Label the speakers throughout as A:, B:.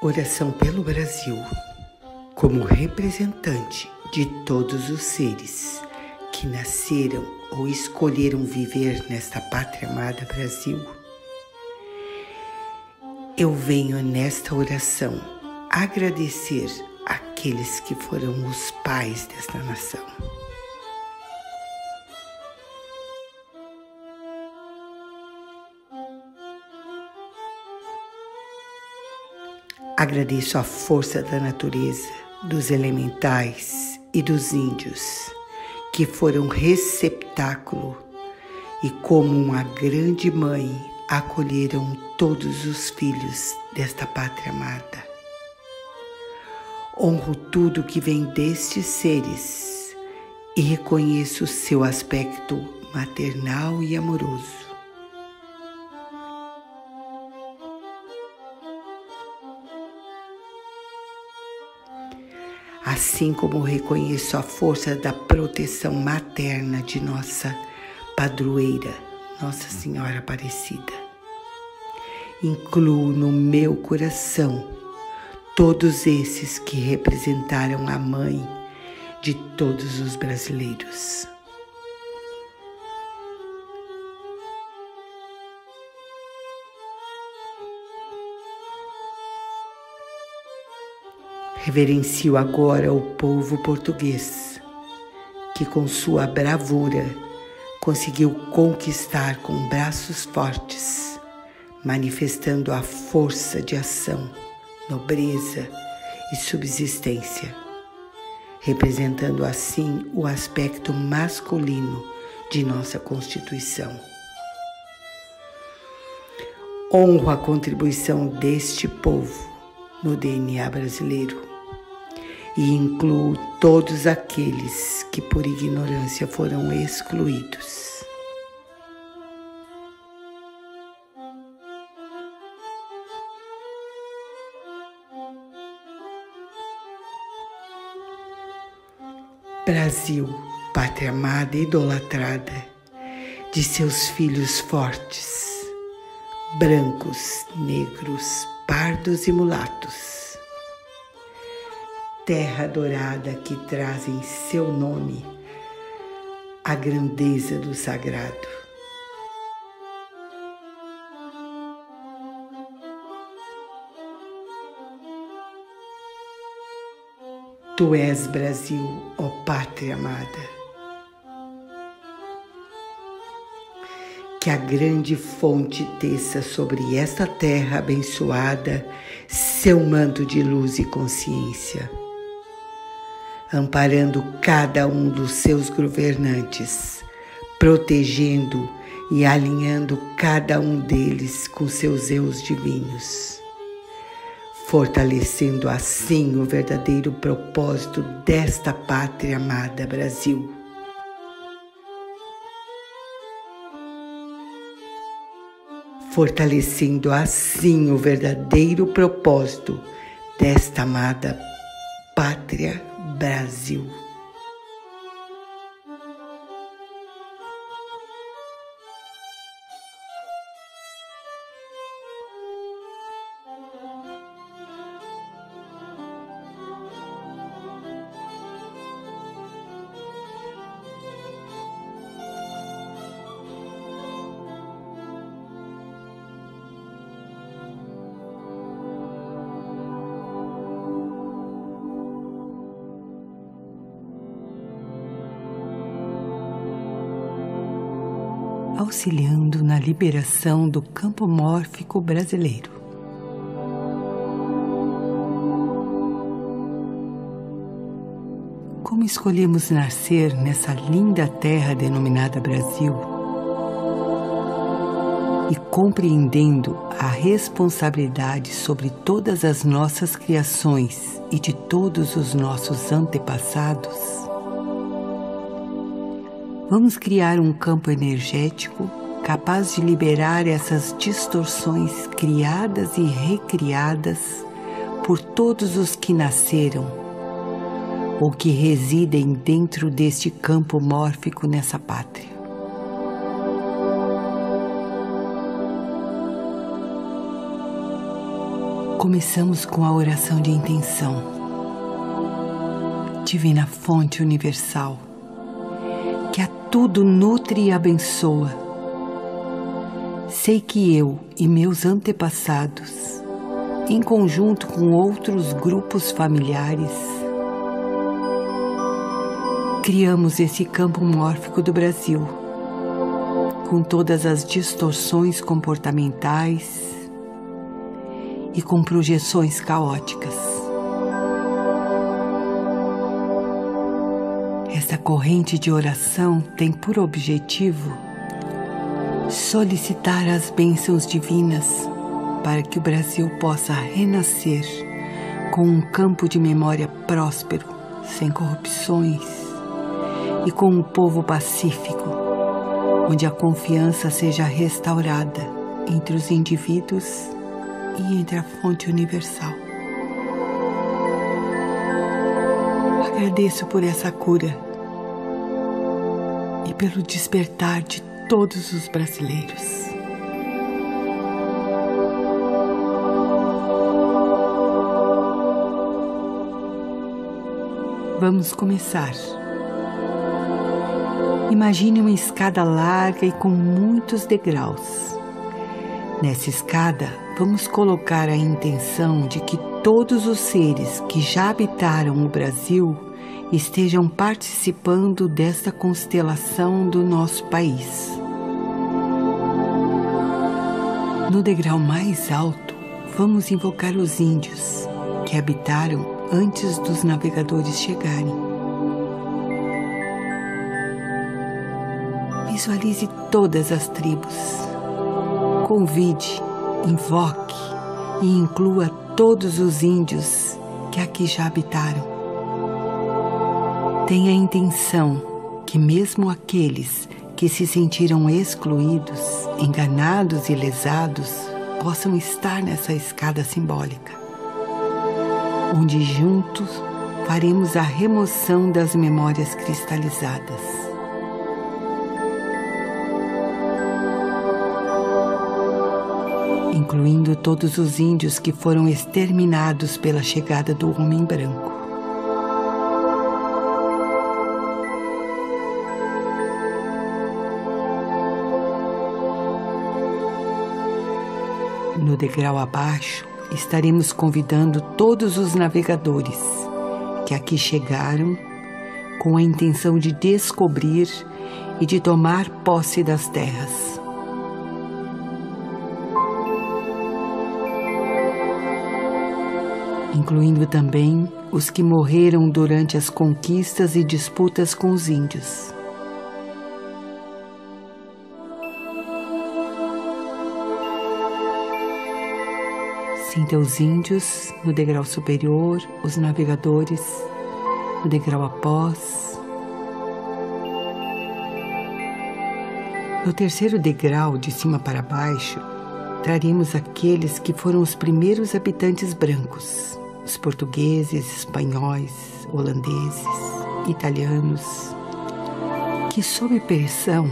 A: Oração pelo Brasil, como representante de todos os seres que nasceram ou escolheram viver nesta pátria amada Brasil. Eu venho nesta oração agradecer aqueles que foram os pais desta nação. Agradeço a força da natureza, dos elementais e dos índios, que foram receptáculo e, como uma grande mãe, acolheram todos os filhos desta pátria amada. Honro tudo que vem destes seres e reconheço seu aspecto maternal e amoroso. Assim como reconheço a força da proteção materna de nossa padroeira, Nossa Senhora Aparecida. Incluo no meu coração todos esses que representaram a mãe de todos os brasileiros. Reverencio agora o povo português, que com sua bravura conseguiu conquistar com braços fortes, manifestando a força de ação, nobreza e subsistência, representando assim o aspecto masculino de nossa Constituição. Honro a contribuição deste povo no DNA brasileiro e incluo todos aqueles que por ignorância foram excluídos. Brasil, pátria amada e idolatrada de seus filhos fortes, brancos, negros, pardos e mulatos terra dourada que traz em seu nome a grandeza do sagrado. Tu és Brasil, ó pátria amada. Que a grande fonte teça sobre esta terra abençoada seu manto de luz e consciência amparando cada um dos seus governantes, protegendo e alinhando cada um deles com seus eus divinos, fortalecendo assim o verdadeiro propósito desta pátria amada Brasil. Fortalecendo assim o verdadeiro propósito desta amada pátria Brasil. Auxiliando na liberação do campo mórfico brasileiro. Como escolhemos nascer nessa linda terra denominada Brasil e compreendendo a responsabilidade sobre todas as nossas criações e de todos os nossos antepassados, Vamos criar um campo energético capaz de liberar essas distorções criadas e recriadas por todos os que nasceram ou que residem dentro deste campo mórfico nessa pátria. Começamos com a oração de intenção. Divina Fonte Universal, tudo nutre e abençoa. Sei que eu e meus antepassados, em conjunto com outros grupos familiares, criamos esse campo mórfico do Brasil, com todas as distorções comportamentais e com projeções caóticas. Essa corrente de oração tem por objetivo solicitar as bênçãos divinas para que o Brasil possa renascer com um campo de memória próspero, sem corrupções e com um povo pacífico, onde a confiança seja restaurada entre os indivíduos e entre a fonte universal. Agradeço por essa cura pelo despertar de todos os brasileiros. Vamos começar. Imagine uma escada larga e com muitos degraus. Nessa escada, vamos colocar a intenção de que todos os seres que já habitaram o Brasil estejam participando desta constelação do nosso país. No degrau mais alto, vamos invocar os índios que habitaram antes dos navegadores chegarem. Visualize todas as tribos. Convide, invoque e inclua todos os índios que aqui já habitaram. Tenha a intenção que, mesmo aqueles que se sentiram excluídos, enganados e lesados, possam estar nessa escada simbólica, onde juntos faremos a remoção das memórias cristalizadas. incluindo todos os índios que foram exterminados pela chegada do homem branco. Degrau abaixo, estaremos convidando todos os navegadores que aqui chegaram com a intenção de descobrir e de tomar posse das terras. incluindo também os que morreram durante as conquistas e disputas com os índios. Sinta os índios no degrau superior, os navegadores no degrau após. No terceiro degrau, de cima para baixo, traremos aqueles que foram os primeiros habitantes brancos, os portugueses, espanhóis, holandeses, italianos, que sob pressão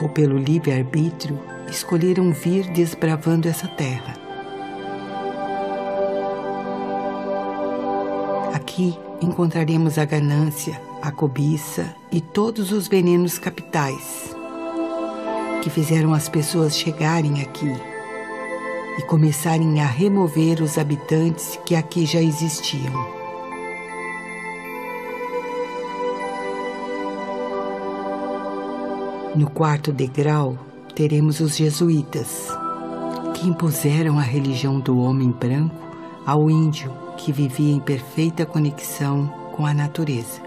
A: ou pelo livre-arbítrio escolheram vir desbravando essa terra. Aqui encontraremos a ganância, a cobiça e todos os venenos capitais que fizeram as pessoas chegarem aqui e começarem a remover os habitantes que aqui já existiam. No quarto degrau, teremos os jesuítas, que impuseram a religião do homem branco ao índio que vivia em perfeita conexão com a natureza.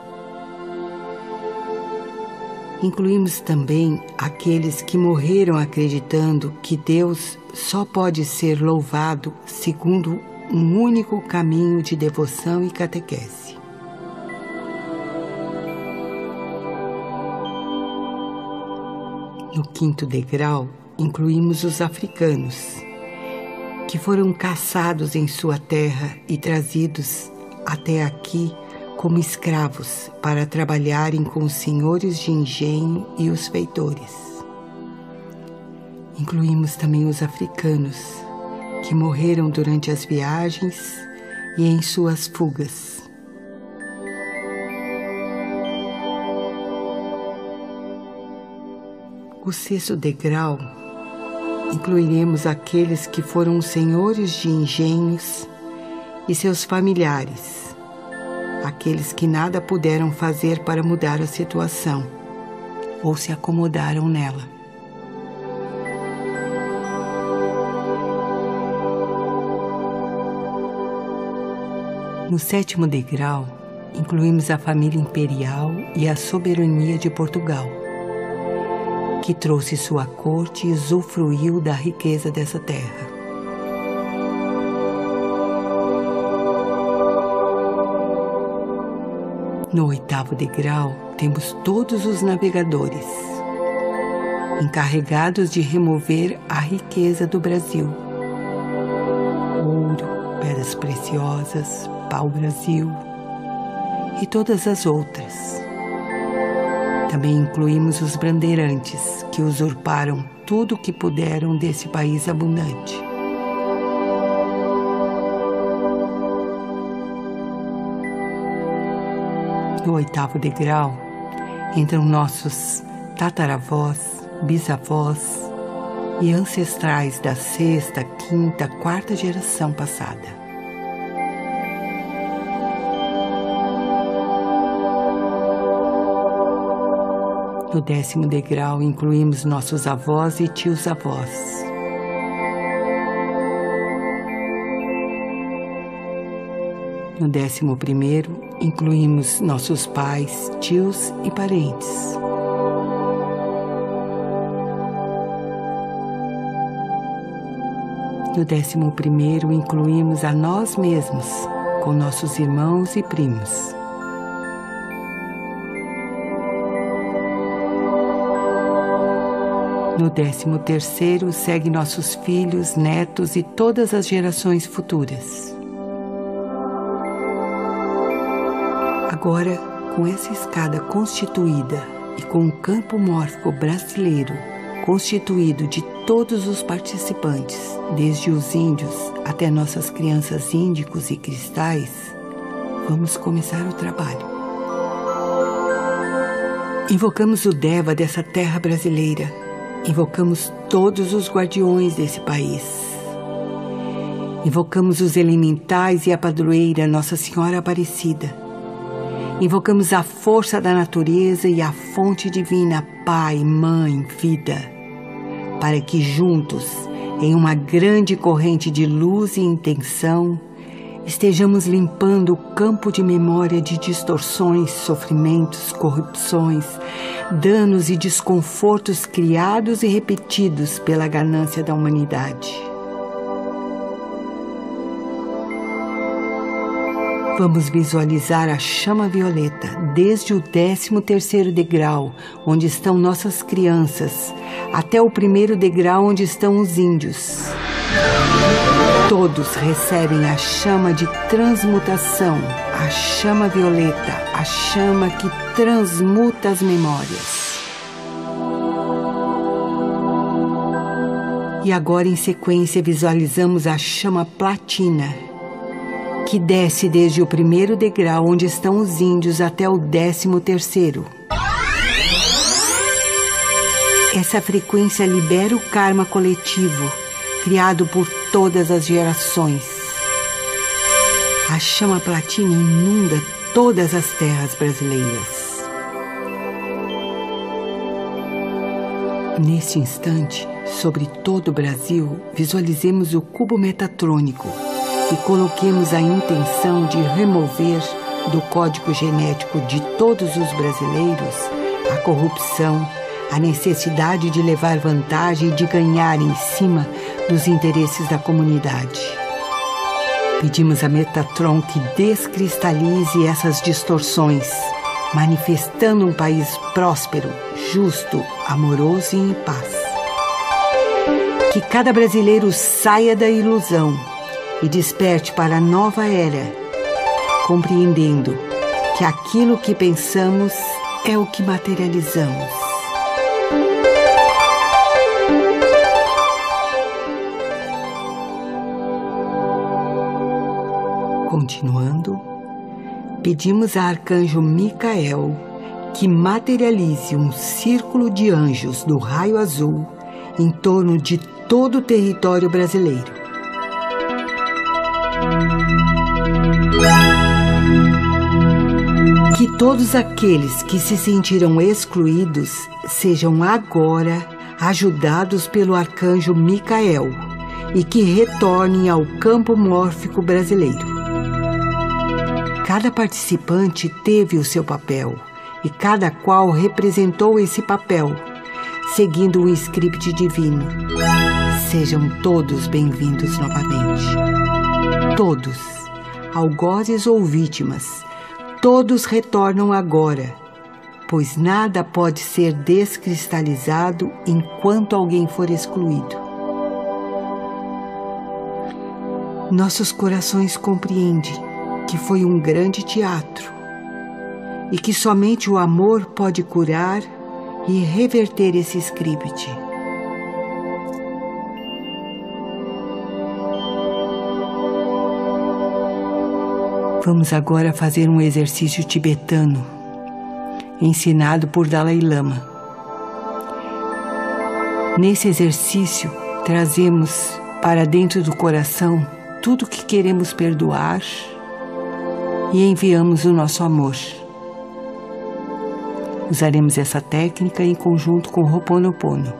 A: Incluímos também aqueles que morreram acreditando que Deus só pode ser louvado segundo um único caminho de devoção e catequese. No quinto degrau, incluímos os africanos, que foram caçados em sua terra e trazidos até aqui como escravos para trabalharem com os senhores de engenho e os feitores. Incluímos também os africanos, que morreram durante as viagens e em suas fugas. O sexto degrau incluiremos aqueles que foram senhores de engenhos e seus familiares, aqueles que nada puderam fazer para mudar a situação ou se acomodaram nela. No sétimo degrau, incluímos a família imperial e a soberania de Portugal, que trouxe sua corte e usufruiu da riqueza dessa terra. No oitavo degrau, temos todos os navegadores, encarregados de remover a riqueza do Brasil: ouro, pedras preciosas, pau-brasil e todas as outras. Também incluímos os bandeirantes, que usurparam tudo o que puderam desse país abundante. No oitavo degrau entram nossos tataravós, bisavós e ancestrais da sexta, quinta, quarta geração passada. No décimo degrau incluímos nossos avós e tios-avós. No décimo primeiro, incluímos nossos pais, tios e parentes. No décimo primeiro, incluímos a nós mesmos, com nossos irmãos e primos. No décimo terceiro, segue nossos filhos, netos e todas as gerações futuras. Agora, com essa escada constituída e com o campo mórfico brasileiro constituído de todos os participantes, desde os índios até nossas crianças índicos e cristais, vamos começar o trabalho. Invocamos o Deva dessa terra brasileira, invocamos todos os guardiões desse país. Invocamos os elementais e a padroeira Nossa Senhora Aparecida Invocamos a força da natureza e a fonte divina, Pai, Mãe, Vida, para que juntos, em uma grande corrente de luz e intenção, estejamos limpando o campo de memória de distorções, sofrimentos, corrupções, danos e desconfortos criados e repetidos pela ganância da humanidade. Vamos visualizar a chama violeta desde o 13 terceiro degrau, onde estão nossas crianças, até o primeiro degrau onde estão os índios. Todos recebem a chama de transmutação, a chama violeta, a chama que transmuta as memórias. E agora, em sequência, visualizamos a chama platina, que desce desde o primeiro degrau onde estão os índios até o décimo terceiro. Essa frequência libera o karma coletivo, criado por todas as gerações. A chama platina inunda todas as terras brasileiras. Neste instante, sobre todo o Brasil, visualizemos o cubo metatrônico e coloquemos a intenção de remover do código genético de todos os brasileiros a corrupção, a necessidade de levar vantagem e de ganhar em cima dos interesses da comunidade. Pedimos a Metatron que descristalize essas distorções, manifestando um país próspero, justo, amoroso e em paz. Que cada brasileiro saia da ilusão e desperte para a nova era, compreendendo que aquilo que pensamos é o que materializamos. Continuando, pedimos a Arcanjo Micael que materialize um círculo de anjos do raio azul em torno de todo o território brasileiro. Que todos aqueles que se sentiram excluídos sejam agora ajudados pelo arcanjo Micael e que retornem ao campo mórfico brasileiro. Cada participante teve o seu papel e cada qual representou esse papel, seguindo o script divino. Sejam todos bem-vindos novamente. Todos, algozes ou vítimas, todos retornam agora, pois nada pode ser descristalizado enquanto alguém for excluído. Nossos corações compreendem que foi um grande teatro e que somente o amor pode curar e reverter esse script. Vamos agora fazer um exercício tibetano, ensinado por Dalai Lama. Nesse exercício, trazemos para dentro do coração tudo que queremos perdoar e enviamos o nosso amor. Usaremos essa técnica em conjunto com Ho'oponopono.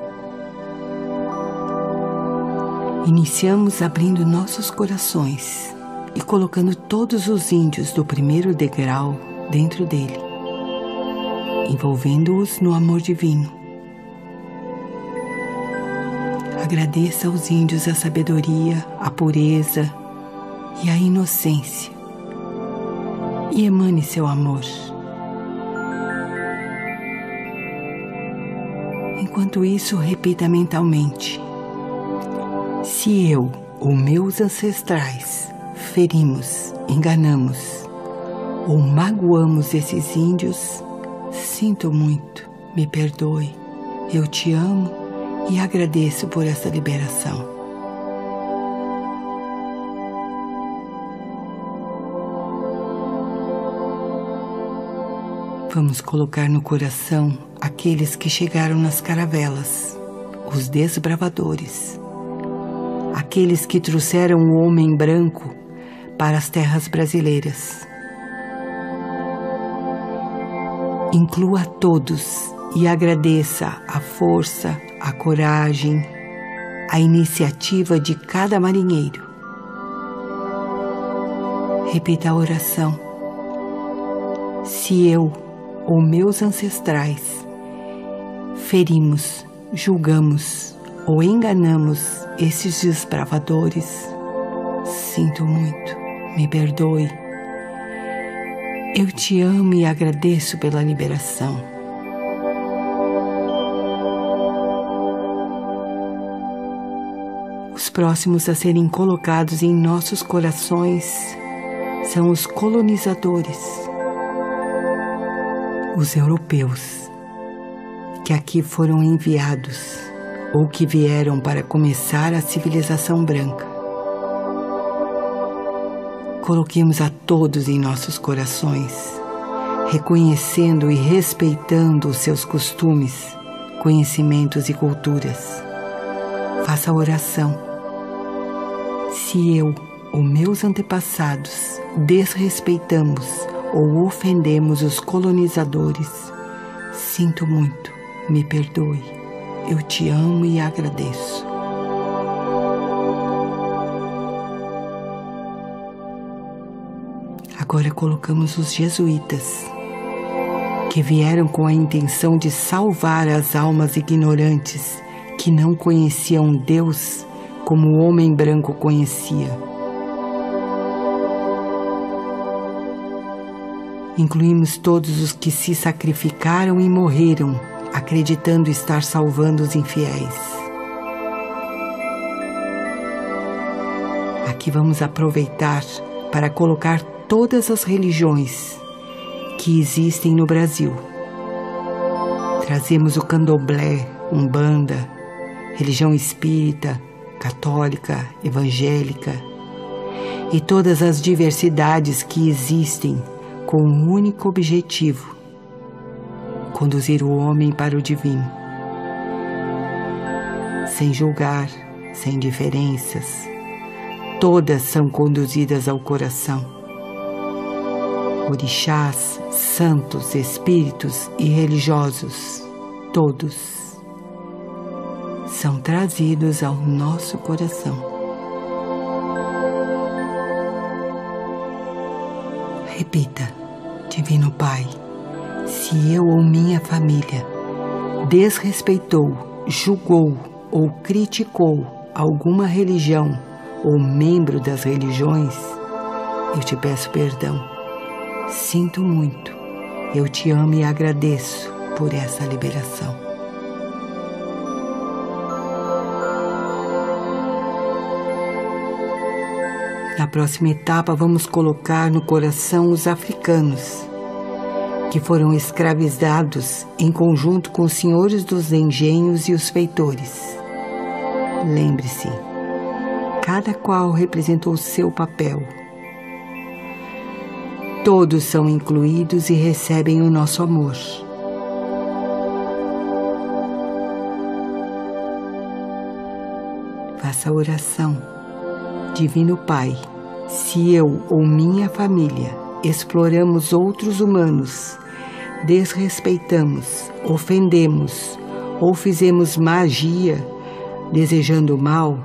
A: Iniciamos abrindo nossos corações e colocando todos os índios do primeiro degrau dentro dele, envolvendo-os no amor divino. Agradeça aos índios a sabedoria, a pureza e a inocência e emane seu amor. Enquanto isso, repita mentalmente: Se eu ou meus ancestrais ferimos, enganamos ou magoamos esses índios, sinto muito, me perdoe, eu te amo e agradeço por essa liberação. Vamos colocar no coração aqueles que chegaram nas caravelas, os desbravadores, aqueles que trouxeram o homem branco para as terras brasileiras. Inclua todos e agradeça a força, a coragem, a iniciativa de cada marinheiro. Repita a oração. Se eu ou meus ancestrais ferimos, julgamos ou enganamos esses desbravadores, sinto muito, me perdoe. Eu te amo e agradeço pela liberação. Os próximos a serem colocados em nossos corações são os colonizadores, os europeus, que aqui foram enviados ou que vieram para começar a civilização branca. Coloquemos a todos em nossos corações, reconhecendo e respeitando os seus costumes, conhecimentos e culturas. Faça a oração. Se eu ou meus antepassados desrespeitamos ou ofendemos os colonizadores, sinto muito, me perdoe. Eu te amo e agradeço. Agora colocamos os jesuítas, que vieram com a intenção de salvar as almas ignorantes que não conheciam Deus como o homem branco conhecia. Incluímos todos os que se sacrificaram e morreram, acreditando estar salvando os infiéis. Aqui vamos aproveitar para colocar todas as religiões que existem no Brasil. Trazemos o candomblé, umbanda, religião espírita, católica, evangélica e todas as diversidades que existem com um único objetivo: conduzir o homem para o divino. Sem julgar, sem diferenças, todas são conduzidas ao coração. Orixás, santos, espíritos e religiosos, todos são trazidos ao nosso coração. Repita, Divino Pai, se eu ou minha família desrespeitou, julgou ou criticou alguma religião ou membro das religiões, eu te peço perdão. Sinto muito. Eu te amo e agradeço por essa liberação. Na próxima etapa, vamos colocar no coração os africanos, que foram escravizados em conjunto com os senhores dos engenhos e os feitores. Lembre-se, cada qual representou seu papel. Todos são incluídos e recebem o nosso amor. Faça a oração Divino Pai, se eu ou minha família exploramos outros humanos, desrespeitamos, ofendemos ou fizemos magia desejando mal,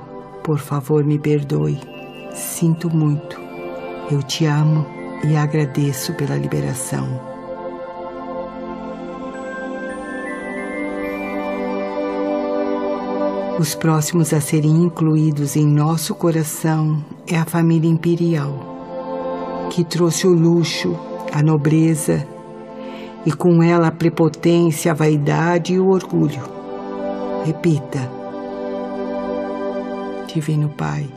A: por favor me perdoe. Sinto muito. Eu te amo e agradeço pela liberação. Os próximos a serem incluídos em nosso coração é a família imperial, que trouxe o luxo, a nobreza e com ela a prepotência, a vaidade e o orgulho. Repita, Divino Pai,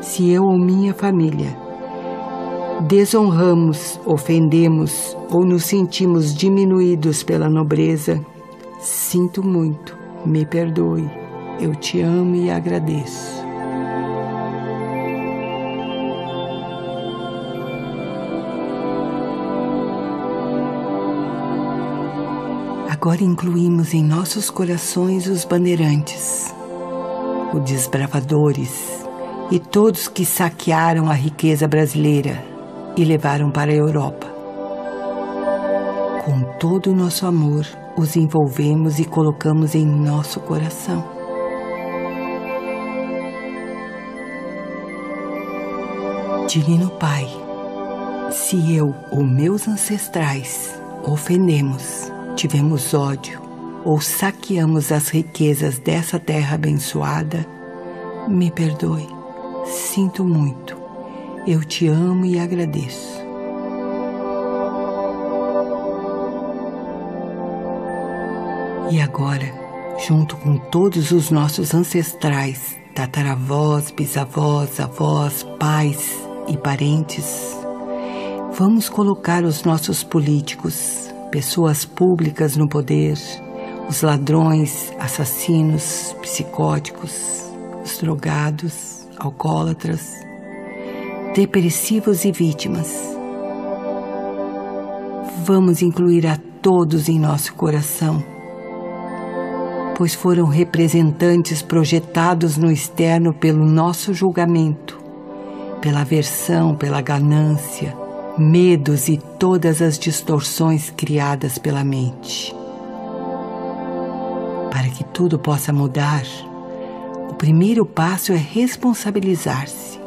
A: se eu ou minha família desonramos, ofendemos ou nos sentimos diminuídos pela nobreza, sinto muito, me perdoe eu te amo e agradeço. Agora incluímos em nossos corações os bandeirantes, os desbravadores e todos que saquearam a riqueza brasileira e levaram para a Europa. Com todo o nosso amor, os envolvemos e colocamos em nosso coração. Divino Pai, se eu ou meus ancestrais ofendemos, tivemos ódio ou saqueamos as riquezas dessa terra abençoada, me perdoe. Sinto muito. Eu te amo e agradeço. E agora, junto com todos os nossos ancestrais, tataravós, bisavós, avós, pais, e parentes, vamos colocar os nossos políticos, pessoas públicas no poder, os ladrões, assassinos, psicóticos, os drogados, alcoólatras, depressivos e vítimas. Vamos incluir a todos em nosso coração, pois foram representantes projetados no externo pelo nosso julgamento pela aversão, pela ganância, medos e todas as distorções criadas pela mente. Para que tudo possa mudar, o primeiro passo é responsabilizar-se.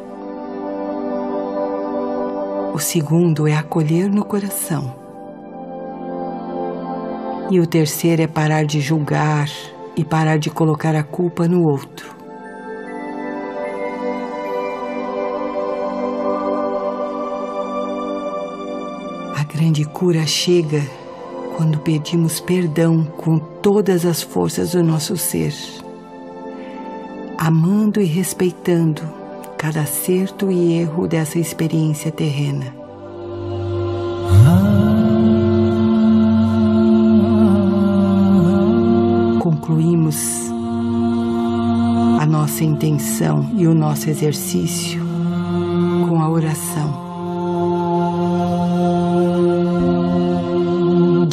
A: O segundo é acolher no coração. E o terceiro é parar de julgar e parar de colocar a culpa no outro. Grande cura chega quando pedimos perdão com todas as forças do nosso ser, amando e respeitando cada acerto e erro dessa experiência terrena. Concluímos a nossa intenção e o nosso exercício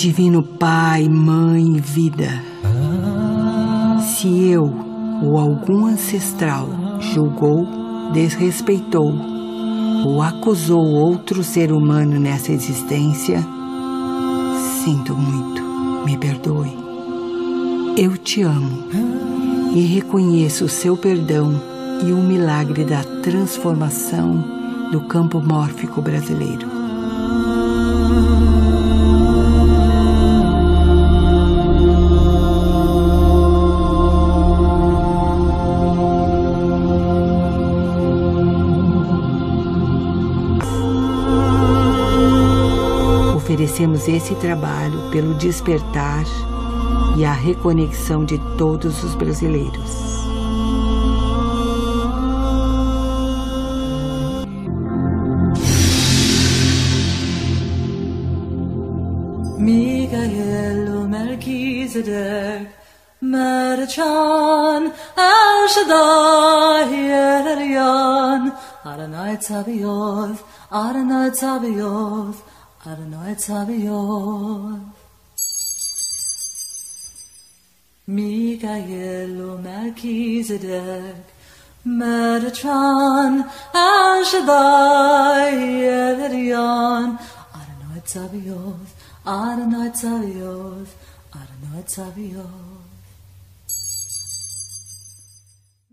A: Divino Pai, Mãe, Vida, se eu ou algum ancestral julgou, desrespeitou ou acusou outro ser humano nessa existência, sinto muito, me perdoe. Eu te amo e reconheço o seu perdão e o milagre da transformação do campo mórfico brasileiro. Oferecemos esse trabalho pelo despertar e a reconexão de todos os brasileiros.
B: Mikael Melchizedek Merchan El Shaddai Elyon Adonai Tzavioth Adonai Adonai Tzavioth Mikael Melchizedek Metatron El Shaddai Elyon Adonai Tzavioth Adonai Tzavioth Adonai Tzavioth